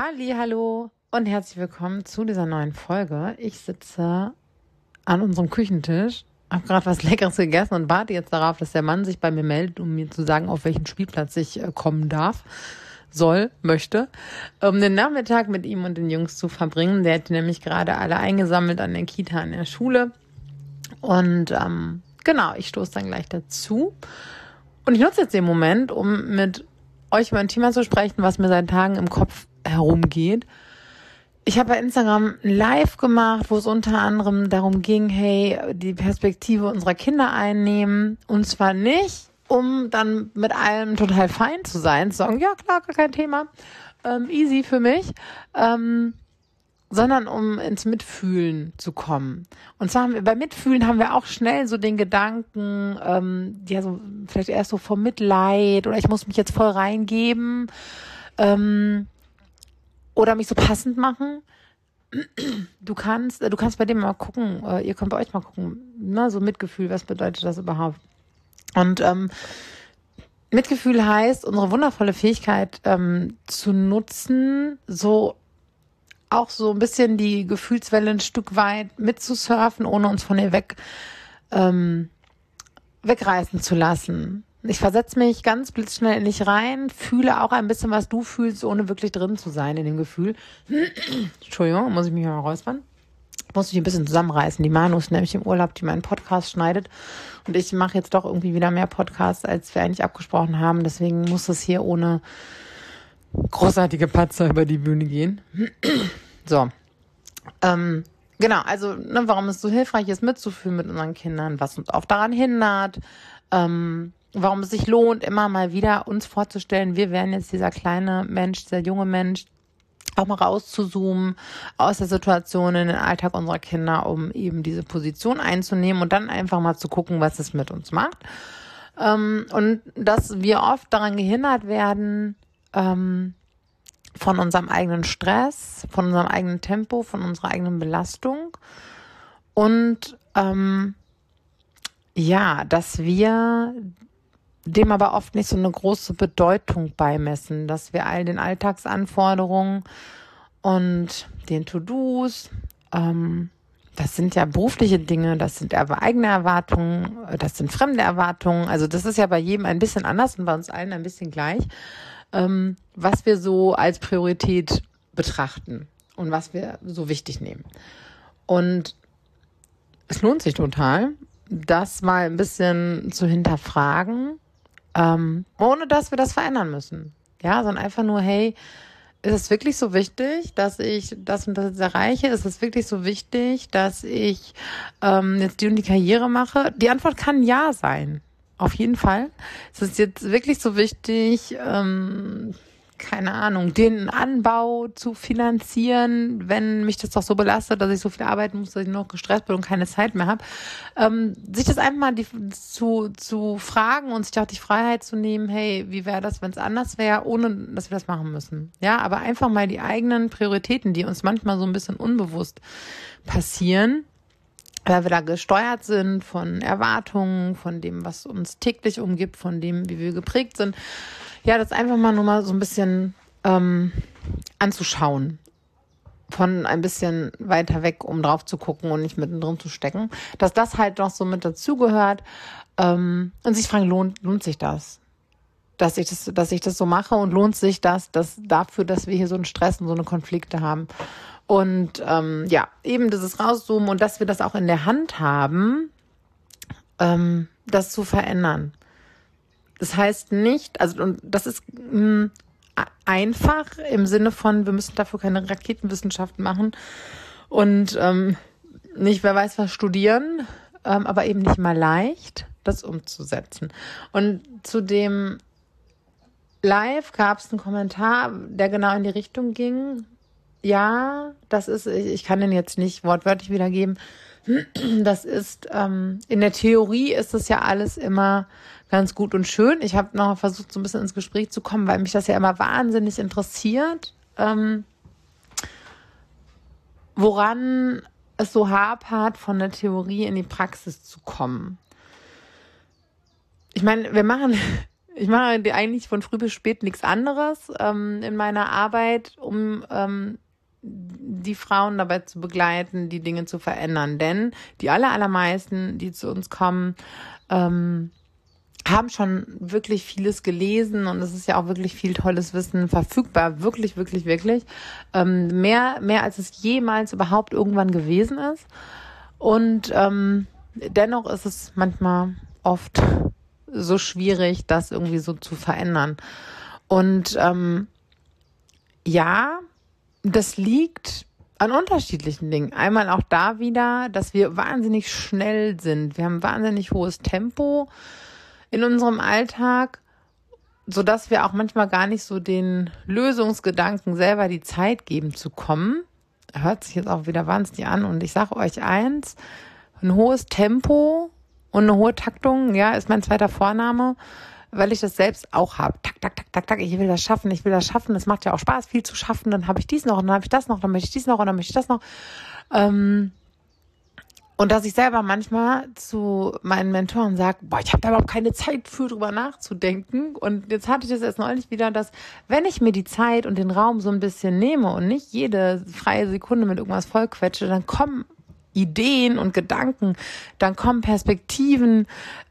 Halli, hallo und herzlich willkommen zu dieser neuen Folge. Ich sitze an unserem Küchentisch, habe gerade was Leckeres gegessen und warte jetzt darauf, dass der Mann sich bei mir meldet, um mir zu sagen, auf welchen Spielplatz ich äh, kommen darf, soll, möchte, um den Nachmittag mit ihm und den Jungs zu verbringen. Der hat nämlich gerade alle eingesammelt an der Kita, an der Schule. Und ähm, genau, ich stoße dann gleich dazu. Und ich nutze jetzt den Moment, um mit euch über ein Thema zu sprechen, was mir seit Tagen im Kopf herumgeht. Ich habe bei Instagram ein Live gemacht, wo es unter anderem darum ging, hey, die Perspektive unserer Kinder einnehmen. Und zwar nicht, um dann mit allem total fein zu sein, zu sagen, ja klar, gar kein Thema, ähm, easy für mich, ähm, sondern um ins Mitfühlen zu kommen. Und zwar haben wir, bei Mitfühlen haben wir auch schnell so den Gedanken, ähm, ja, so vielleicht erst so vom Mitleid oder ich muss mich jetzt voll reingeben. Ähm, oder mich so passend machen. Du kannst, du kannst bei dem mal gucken, äh, ihr könnt bei euch mal gucken, ne, so Mitgefühl, was bedeutet das überhaupt? Und ähm, Mitgefühl heißt, unsere wundervolle Fähigkeit ähm, zu nutzen, so auch so ein bisschen die Gefühlswelle ein Stück weit mitzusurfen, ohne uns von ihr weg ähm, wegreißen zu lassen. Ich versetze mich ganz blitzschnell in dich rein, fühle auch ein bisschen, was du fühlst, ohne wirklich drin zu sein in dem Gefühl. Entschuldigung, muss ich mich mal räuspern. Muss mich ein bisschen zusammenreißen. Die Manu ist nämlich im Urlaub, die meinen Podcast schneidet. Und ich mache jetzt doch irgendwie wieder mehr Podcasts, als wir eigentlich abgesprochen haben. Deswegen muss es hier ohne großartige Patzer über die Bühne gehen. so. Ähm, genau, also ne, warum es so hilfreich ist, mitzufühlen mit unseren Kindern, was uns auch daran hindert, ähm, warum es sich lohnt, immer mal wieder uns vorzustellen, wir wären jetzt dieser kleine Mensch, dieser junge Mensch, auch mal rauszuzoomen aus der Situation in den Alltag unserer Kinder, um eben diese Position einzunehmen und dann einfach mal zu gucken, was es mit uns macht. Ähm, und dass wir oft daran gehindert werden, ähm, von unserem eigenen Stress, von unserem eigenen Tempo, von unserer eigenen Belastung und ähm, ja, dass wir dem aber oft nicht so eine große Bedeutung beimessen, dass wir all den Alltagsanforderungen und den To-Dos, ähm, das sind ja berufliche Dinge, das sind eigene Erwartungen, das sind fremde Erwartungen. Also das ist ja bei jedem ein bisschen anders und bei uns allen ein bisschen gleich, ähm, was wir so als Priorität betrachten und was wir so wichtig nehmen. Und es lohnt sich total, das mal ein bisschen zu hinterfragen ähm, ohne dass wir das verändern müssen. Ja, sondern einfach nur, hey, ist es wirklich so wichtig, dass ich das und das erreiche? Ist es wirklich so wichtig, dass ich ähm, jetzt die und die Karriere mache? Die Antwort kann ja sein. Auf jeden Fall. Ist es jetzt wirklich so wichtig, ähm, keine Ahnung, den Anbau zu finanzieren, wenn mich das doch so belastet, dass ich so viel arbeiten muss, dass ich noch gestresst bin und keine Zeit mehr habe. Ähm, sich das einfach mal die, zu, zu fragen und sich auch die Freiheit zu nehmen, hey, wie wäre das, wenn es anders wäre, ohne dass wir das machen müssen. Ja, aber einfach mal die eigenen Prioritäten, die uns manchmal so ein bisschen unbewusst passieren, weil wir da gesteuert sind von Erwartungen, von dem, was uns täglich umgibt, von dem, wie wir geprägt sind, ja, das einfach mal nur mal so ein bisschen ähm, anzuschauen. Von ein bisschen weiter weg, um drauf zu gucken und nicht mittendrin zu stecken. Dass das halt noch so mit dazugehört. Ähm, und sich fragen, lohnt, lohnt sich das? Dass ich das, dass ich das so mache und lohnt sich das, das dafür, dass wir hier so einen Stress und so eine Konflikte haben. Und ähm, ja, eben dieses Rauszoomen und dass wir das auch in der Hand haben, ähm, das zu verändern. Das heißt nicht, also und das ist mh, hm, einfach im Sinne von, wir müssen dafür keine Raketenwissenschaft machen und ähm, nicht, wer weiß was studieren, ähm, aber eben nicht mal leicht, das umzusetzen. Und zu dem Live gab es einen Kommentar, der genau in die Richtung ging. Ja, das ist, ich kann den jetzt nicht wortwörtlich wiedergeben. Das ist, ähm, in der Theorie ist es ja alles immer ganz gut und schön. Ich habe noch versucht, so ein bisschen ins Gespräch zu kommen, weil mich das ja immer wahnsinnig interessiert, ähm, woran es so hapert, von der Theorie in die Praxis zu kommen. Ich meine, wir machen ich mache eigentlich von früh bis spät nichts anderes ähm, in meiner Arbeit, um ähm, die Frauen dabei zu begleiten, die Dinge zu verändern. Denn die aller, allermeisten, die zu uns kommen, ähm, haben schon wirklich vieles gelesen und es ist ja auch wirklich viel tolles Wissen verfügbar. Wirklich, wirklich, wirklich. Ähm, mehr, mehr als es jemals überhaupt irgendwann gewesen ist. Und ähm, dennoch ist es manchmal oft so schwierig, das irgendwie so zu verändern. Und ähm, ja, das liegt an unterschiedlichen Dingen. Einmal auch da wieder, dass wir wahnsinnig schnell sind. Wir haben wahnsinnig hohes Tempo in unserem Alltag, so dass wir auch manchmal gar nicht so den Lösungsgedanken selber die Zeit geben zu kommen. Hört sich jetzt auch wieder wahnsinnig an. Und ich sage euch eins, ein hohes Tempo und eine hohe Taktung, ja, ist mein zweiter Vorname weil ich das selbst auch habe. Tak, tak, tak, tak, tak, ich will das schaffen, ich will das schaffen. Es macht ja auch Spaß, viel zu schaffen. Dann habe ich dies noch und dann habe ich das noch, dann möchte ich dies noch und dann möchte ich das noch. Ähm, und dass ich selber manchmal zu meinen Mentoren sage, boah, ich habe da überhaupt keine Zeit für drüber nachzudenken. Und jetzt hatte ich das erst neulich wieder, dass wenn ich mir die Zeit und den Raum so ein bisschen nehme und nicht jede freie Sekunde mit irgendwas vollquetsche, dann kommen Ideen und Gedanken, dann kommen Perspektiven,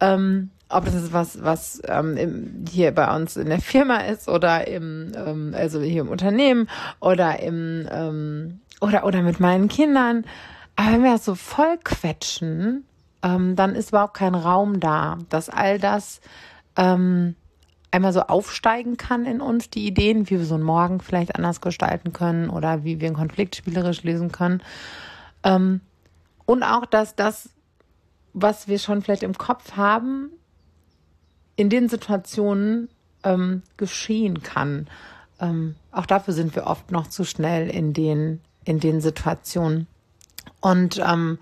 ähm, ob das ist was, was ähm, im, hier bei uns in der Firma ist oder im, ähm, also hier im Unternehmen oder im, ähm, oder, oder mit meinen Kindern. Aber wenn wir das so voll quetschen, ähm, dann ist überhaupt kein Raum da, dass all das ähm, einmal so aufsteigen kann in uns, die Ideen, wie wir so einen Morgen vielleicht anders gestalten können oder wie wir einen Konflikt spielerisch lösen können. Ähm, und auch, dass das, was wir schon vielleicht im Kopf haben, in den Situationen ähm, geschehen kann. Ähm, auch dafür sind wir oft noch zu schnell in den, in den Situationen. Und ähm,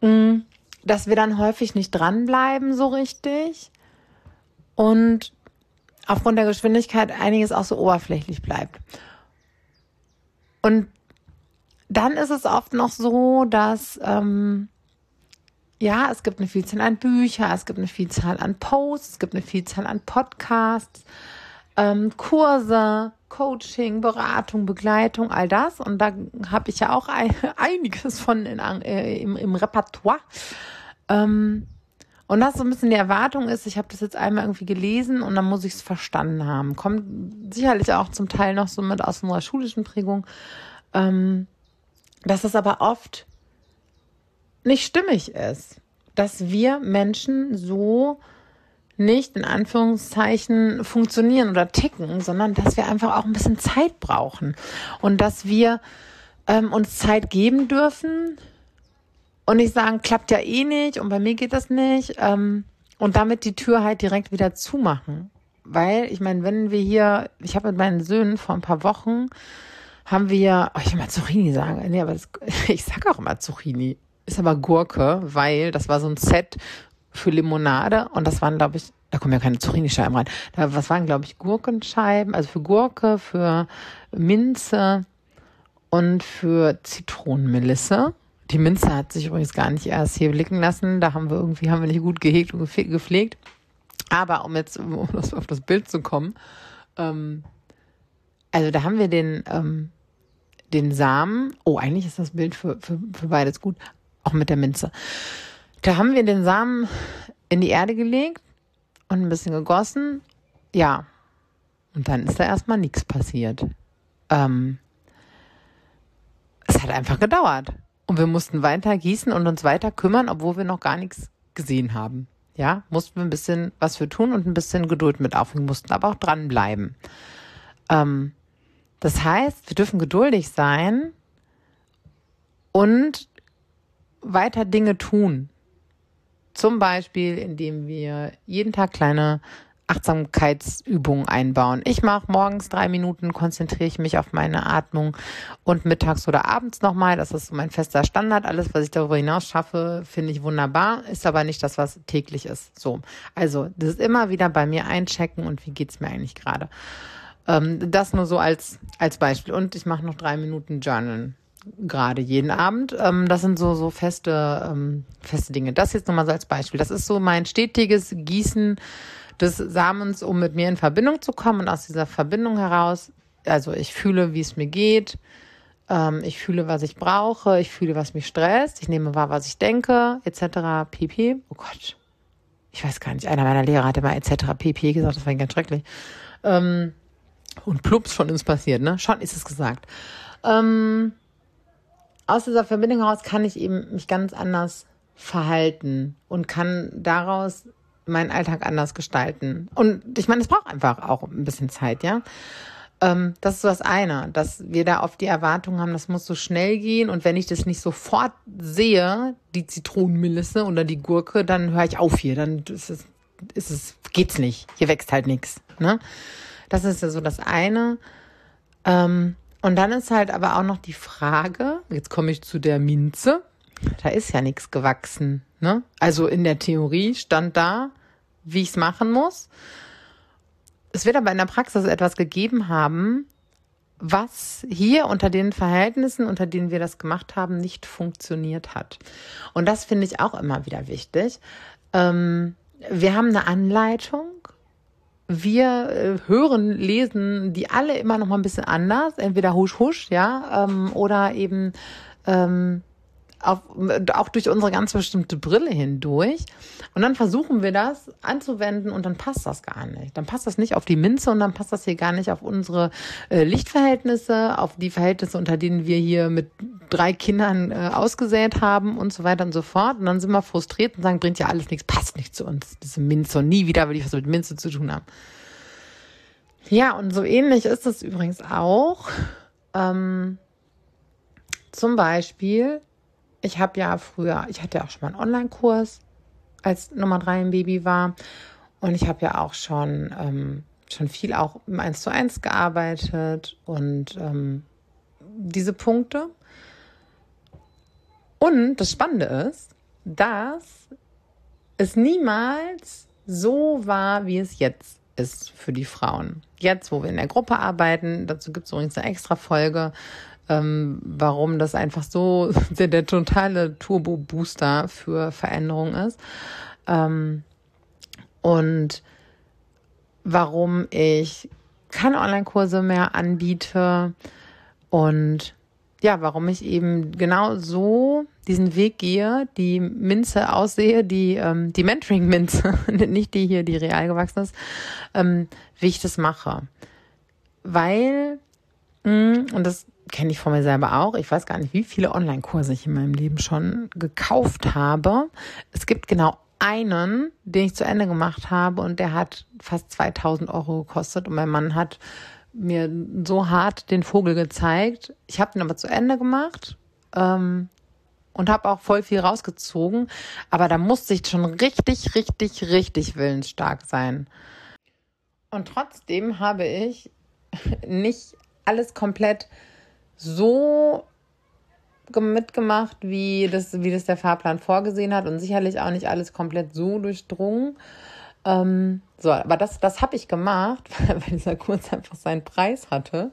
mh, dass wir dann häufig nicht dranbleiben so richtig und aufgrund der Geschwindigkeit einiges auch so oberflächlich bleibt. Und dann ist es oft noch so, dass ähm, ja, es gibt eine Vielzahl an Büchern, es gibt eine Vielzahl an Posts, es gibt eine Vielzahl an Podcasts, ähm, Kurse, Coaching, Beratung, Begleitung, all das. Und da habe ich ja auch ein, einiges von in, äh, im, im Repertoire. Ähm, und das so ein bisschen die Erwartung ist, ich habe das jetzt einmal irgendwie gelesen und dann muss ich es verstanden haben. Kommt sicherlich auch zum Teil noch so mit aus unserer schulischen Prägung. Ähm, dass es aber oft nicht stimmig ist, dass wir Menschen so nicht in Anführungszeichen funktionieren oder ticken, sondern dass wir einfach auch ein bisschen Zeit brauchen und dass wir ähm, uns Zeit geben dürfen und nicht sagen, klappt ja eh nicht und bei mir geht das nicht ähm, und damit die Tür halt direkt wieder zumachen. Weil, ich meine, wenn wir hier, ich habe mit meinen Söhnen vor ein paar Wochen, haben wir, oh, ich will mal Zucchini sagen, nee, aber das, ich sage auch immer Zucchini ist aber Gurke, weil das war so ein Set für Limonade und das waren, glaube ich, da kommen ja keine Zucchini-Scheiben rein. Was waren, glaube ich, Gurkenscheiben, also für Gurke, für Minze und für Zitronenmelisse. Die Minze hat sich übrigens gar nicht erst hier blicken lassen. Da haben wir irgendwie, haben wir nicht gut gehegt und gepflegt. Aber um jetzt um auf das Bild zu kommen, ähm, also da haben wir den, ähm, den Samen. Oh, eigentlich ist das Bild für, für, für beides gut auch mit der Minze. Da haben wir den Samen in die Erde gelegt und ein bisschen gegossen. Ja. Und dann ist da erstmal nichts passiert. Ähm, es hat einfach gedauert. Und wir mussten weiter gießen und uns weiter kümmern, obwohl wir noch gar nichts gesehen haben. Ja, mussten wir ein bisschen was für tun und ein bisschen Geduld mit aufnehmen, mussten aber auch dranbleiben. Ähm, das heißt, wir dürfen geduldig sein und weiter Dinge tun. Zum Beispiel, indem wir jeden Tag kleine Achtsamkeitsübungen einbauen. Ich mache morgens drei Minuten, konzentriere ich mich auf meine Atmung und mittags oder abends nochmal. Das ist mein fester Standard. Alles, was ich darüber hinaus schaffe, finde ich wunderbar, ist aber nicht das, was täglich ist. So. Also, das ist immer wieder bei mir einchecken und wie geht's mir eigentlich gerade. Ähm, das nur so als, als Beispiel. Und ich mache noch drei Minuten Journalen gerade jeden Abend. Ähm, das sind so, so feste, ähm, feste Dinge. Das jetzt nochmal so als Beispiel. Das ist so mein stetiges Gießen des Samens, um mit mir in Verbindung zu kommen und aus dieser Verbindung heraus, also ich fühle, wie es mir geht, ähm, ich fühle, was ich brauche, ich fühle, was mich stresst, ich nehme wahr, was ich denke, etc. pp. Oh Gott, ich weiß gar nicht, einer meiner Lehrer hatte mal etc. pp gesagt, das war ganz schrecklich. Ähm, und plups, ist es passiert, ne? Schon ist es gesagt. Ähm, aus dieser Verbindung heraus kann ich eben mich ganz anders verhalten und kann daraus meinen Alltag anders gestalten. Und ich meine, es braucht einfach auch ein bisschen Zeit, ja. Ähm, das ist so das eine, dass wir da oft die Erwartung haben, das muss so schnell gehen und wenn ich das nicht sofort sehe, die Zitronenmelisse oder die Gurke, dann höre ich auf hier, dann ist es, ist es, geht's nicht. Hier wächst halt nichts. Ne? Das ist ja so das eine. Ähm, und dann ist halt aber auch noch die Frage, jetzt komme ich zu der Minze, da ist ja nichts gewachsen. Ne? Also in der Theorie stand da, wie ich es machen muss. Es wird aber in der Praxis etwas gegeben haben, was hier unter den Verhältnissen, unter denen wir das gemacht haben, nicht funktioniert hat. Und das finde ich auch immer wieder wichtig. Ähm, wir haben eine Anleitung. Wir äh, hören, lesen die alle immer noch mal ein bisschen anders, entweder husch husch, ja, ähm, oder eben ähm, auf, auch durch unsere ganz bestimmte Brille hindurch. Und dann versuchen wir das anzuwenden und dann passt das gar nicht. Dann passt das nicht auf die Minze und dann passt das hier gar nicht auf unsere äh, Lichtverhältnisse, auf die Verhältnisse, unter denen wir hier mit drei Kindern äh, ausgesät haben und so weiter und so fort. Und dann sind wir frustriert und sagen, bringt ja alles nichts, passt nicht zu uns, diese Minze. Und nie wieder will ich was mit Minze zu tun haben. Ja, und so ähnlich ist es übrigens auch. Ähm, zum Beispiel ich habe ja früher, ich hatte ja auch schon mal einen Online-Kurs, als Nummer drei im Baby war. Und ich habe ja auch schon, ähm, schon viel auch im 1 zu 1 gearbeitet und ähm, diese Punkte. Und das Spannende ist, dass es niemals so war, wie es jetzt ist für die Frauen. Jetzt, wo wir in der Gruppe arbeiten, dazu gibt es übrigens eine extra Folge, ähm, warum das einfach so der, der totale Turbo-Booster für Veränderung ist. Ähm, und warum ich keine Online-Kurse mehr anbiete und ja, warum ich eben genau so diesen Weg gehe, die Minze aussehe, die, ähm, die Mentoring-Minze, nicht die hier, die real gewachsen ist, ähm, wie ich das mache. Weil, mh, mm, und das kenne ich von mir selber auch. Ich weiß gar nicht, wie viele Online-Kurse ich in meinem Leben schon gekauft habe. Es gibt genau einen, den ich zu Ende gemacht habe und der hat fast 2000 Euro gekostet und mein Mann hat mir so hart den Vogel gezeigt. Ich habe den aber zu Ende gemacht ähm, und habe auch voll viel rausgezogen, aber da musste ich schon richtig, richtig, richtig willensstark sein. Und trotzdem habe ich nicht alles komplett so mitgemacht, wie das, wie das der Fahrplan vorgesehen hat und sicherlich auch nicht alles komplett so durchdrungen. Ähm, so, aber das, das habe ich gemacht, weil dieser Kurs einfach seinen Preis hatte.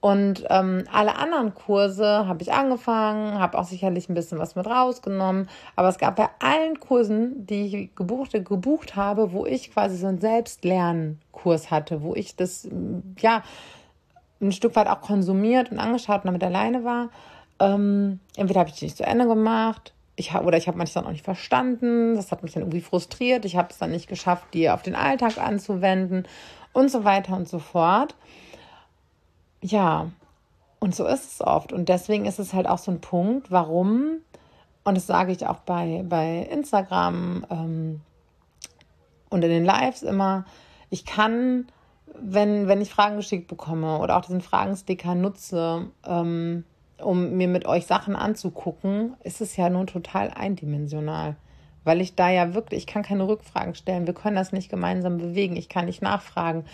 Und ähm, alle anderen Kurse habe ich angefangen, habe auch sicherlich ein bisschen was mit rausgenommen. Aber es gab bei allen Kursen, die ich gebucht, gebucht habe, wo ich quasi so einen Selbstlernkurs hatte, wo ich das, ja, ein Stück weit auch konsumiert und angeschaut und damit alleine war. Ähm, entweder habe ich die nicht zu Ende gemacht, ich hab, oder ich habe manches dann auch nicht verstanden. Das hat mich dann irgendwie frustriert. Ich habe es dann nicht geschafft, die auf den Alltag anzuwenden und so weiter und so fort. Ja, und so ist es oft. Und deswegen ist es halt auch so ein Punkt, warum, und das sage ich auch bei, bei Instagram ähm, und in den Lives immer, ich kann wenn, wenn ich Fragen geschickt bekomme oder auch diesen Fragensticker nutze, ähm, um mir mit euch Sachen anzugucken, ist es ja nur total eindimensional. Weil ich da ja wirklich, ich kann keine Rückfragen stellen, wir können das nicht gemeinsam bewegen, ich kann nicht nachfragen.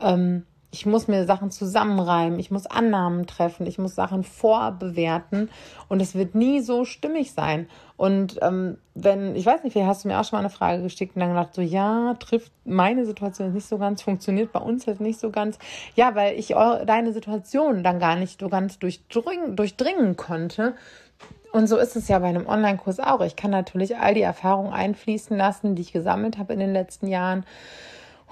Ähm, ich muss mir Sachen zusammenreimen, ich muss Annahmen treffen, ich muss Sachen vorbewerten und es wird nie so stimmig sein. Und ähm, wenn, ich weiß nicht, vielleicht hast du mir auch schon mal eine Frage geschickt und dann gedacht, so ja, trifft meine Situation nicht so ganz, funktioniert bei uns jetzt nicht so ganz. Ja, weil ich deine Situation dann gar nicht so ganz durchdringen, durchdringen konnte. Und so ist es ja bei einem Online-Kurs auch. Ich kann natürlich all die Erfahrungen einfließen lassen, die ich gesammelt habe in den letzten Jahren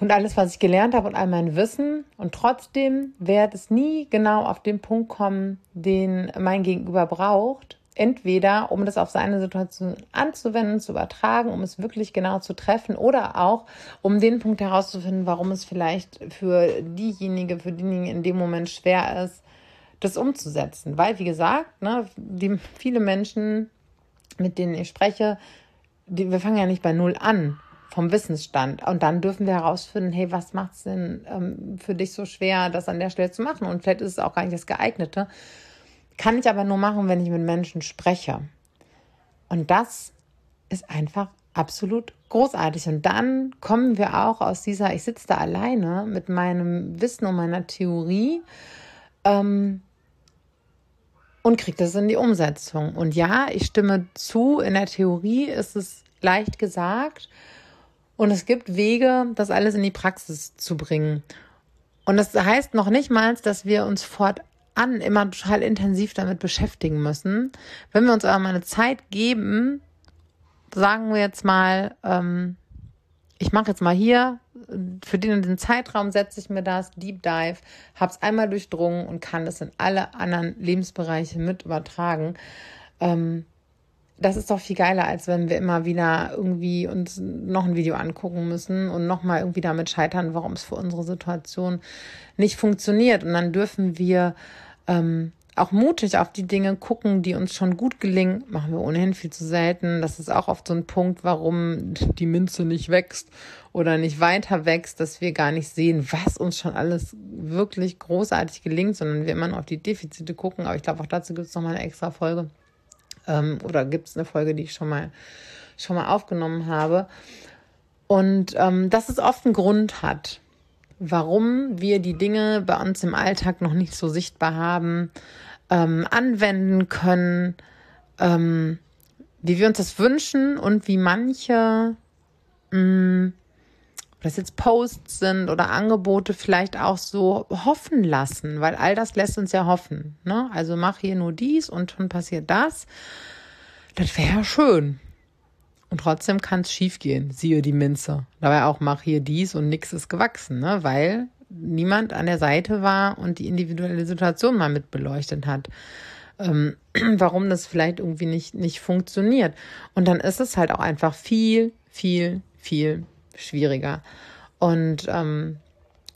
und alles, was ich gelernt habe und all mein Wissen. Und trotzdem wird es nie genau auf den Punkt kommen, den mein Gegenüber braucht. Entweder, um das auf seine Situation anzuwenden, zu übertragen, um es wirklich genau zu treffen oder auch, um den Punkt herauszufinden, warum es vielleicht für diejenige, für diejenigen in dem Moment schwer ist, das umzusetzen. Weil, wie gesagt, ne, die, viele Menschen, mit denen ich spreche, die, wir fangen ja nicht bei Null an vom Wissensstand. Und dann dürfen wir herausfinden, hey, was macht es denn ähm, für dich so schwer, das an der Stelle zu machen? Und vielleicht ist es auch gar nicht das geeignete. Kann ich aber nur machen, wenn ich mit Menschen spreche. Und das ist einfach absolut großartig. Und dann kommen wir auch aus dieser, ich sitze da alleine mit meinem Wissen und meiner Theorie ähm, und kriege das in die Umsetzung. Und ja, ich stimme zu, in der Theorie ist es leicht gesagt, und es gibt Wege, das alles in die Praxis zu bringen. Und das heißt noch nicht mal, dass wir uns fortan immer total intensiv damit beschäftigen müssen. Wenn wir uns aber mal eine Zeit geben, sagen wir jetzt mal, ähm, ich mache jetzt mal hier, für den und den Zeitraum setze ich mir das, Deep Dive, habe es einmal durchdrungen und kann es in alle anderen Lebensbereiche mit übertragen. Ähm, das ist doch viel geiler, als wenn wir immer wieder irgendwie uns noch ein Video angucken müssen und nochmal irgendwie damit scheitern, warum es für unsere Situation nicht funktioniert. Und dann dürfen wir ähm, auch mutig auf die Dinge gucken, die uns schon gut gelingen. Machen wir ohnehin viel zu selten. Das ist auch oft so ein Punkt, warum die Münze nicht wächst oder nicht weiter wächst, dass wir gar nicht sehen, was uns schon alles wirklich großartig gelingt, sondern wir immer nur auf die Defizite gucken. Aber ich glaube, auch dazu gibt es nochmal eine extra Folge. Ähm, oder gibt es eine Folge, die ich schon mal, schon mal aufgenommen habe. Und ähm, dass es oft einen Grund hat, warum wir die Dinge bei uns im Alltag noch nicht so sichtbar haben, ähm, anwenden können, ähm, wie wir uns das wünschen und wie manche mh, mm, das jetzt Posts sind oder Angebote vielleicht auch so hoffen lassen, weil all das lässt uns ja hoffen. Ne? Also mach hier nur dies und schon passiert das. Das wäre ja schön. Und trotzdem kann es schief gehen. Siehe die Minze. Dabei auch mach hier dies und nichts ist gewachsen, ne? weil niemand an der Seite war und die individuelle Situation mal mit beleuchtet hat. Ähm, warum das vielleicht irgendwie nicht, nicht funktioniert. Und dann ist es halt auch einfach viel, viel, viel schwieriger. Und ähm,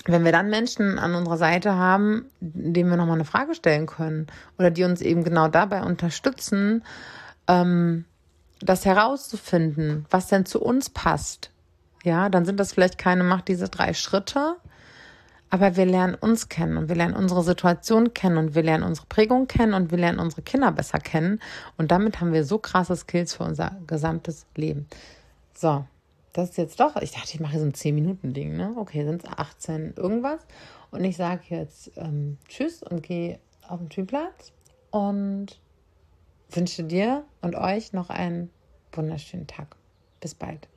wenn wir dann Menschen an unserer Seite haben, denen wir nochmal eine Frage stellen können oder die uns eben genau dabei unterstützen, ähm, das herauszufinden, was denn zu uns passt, ja, dann sind das vielleicht keine Macht diese drei Schritte, aber wir lernen uns kennen und wir lernen unsere Situation kennen und wir lernen unsere Prägung kennen und wir lernen unsere Kinder besser kennen und damit haben wir so krasse Skills für unser gesamtes Leben. So, das ist jetzt doch, ich dachte, ich mache so ein 10-Minuten-Ding, ne? Okay, sind es 18 irgendwas. Und ich sage jetzt ähm, Tschüss und gehe auf den Spielplatz und wünsche dir und euch noch einen wunderschönen Tag. Bis bald.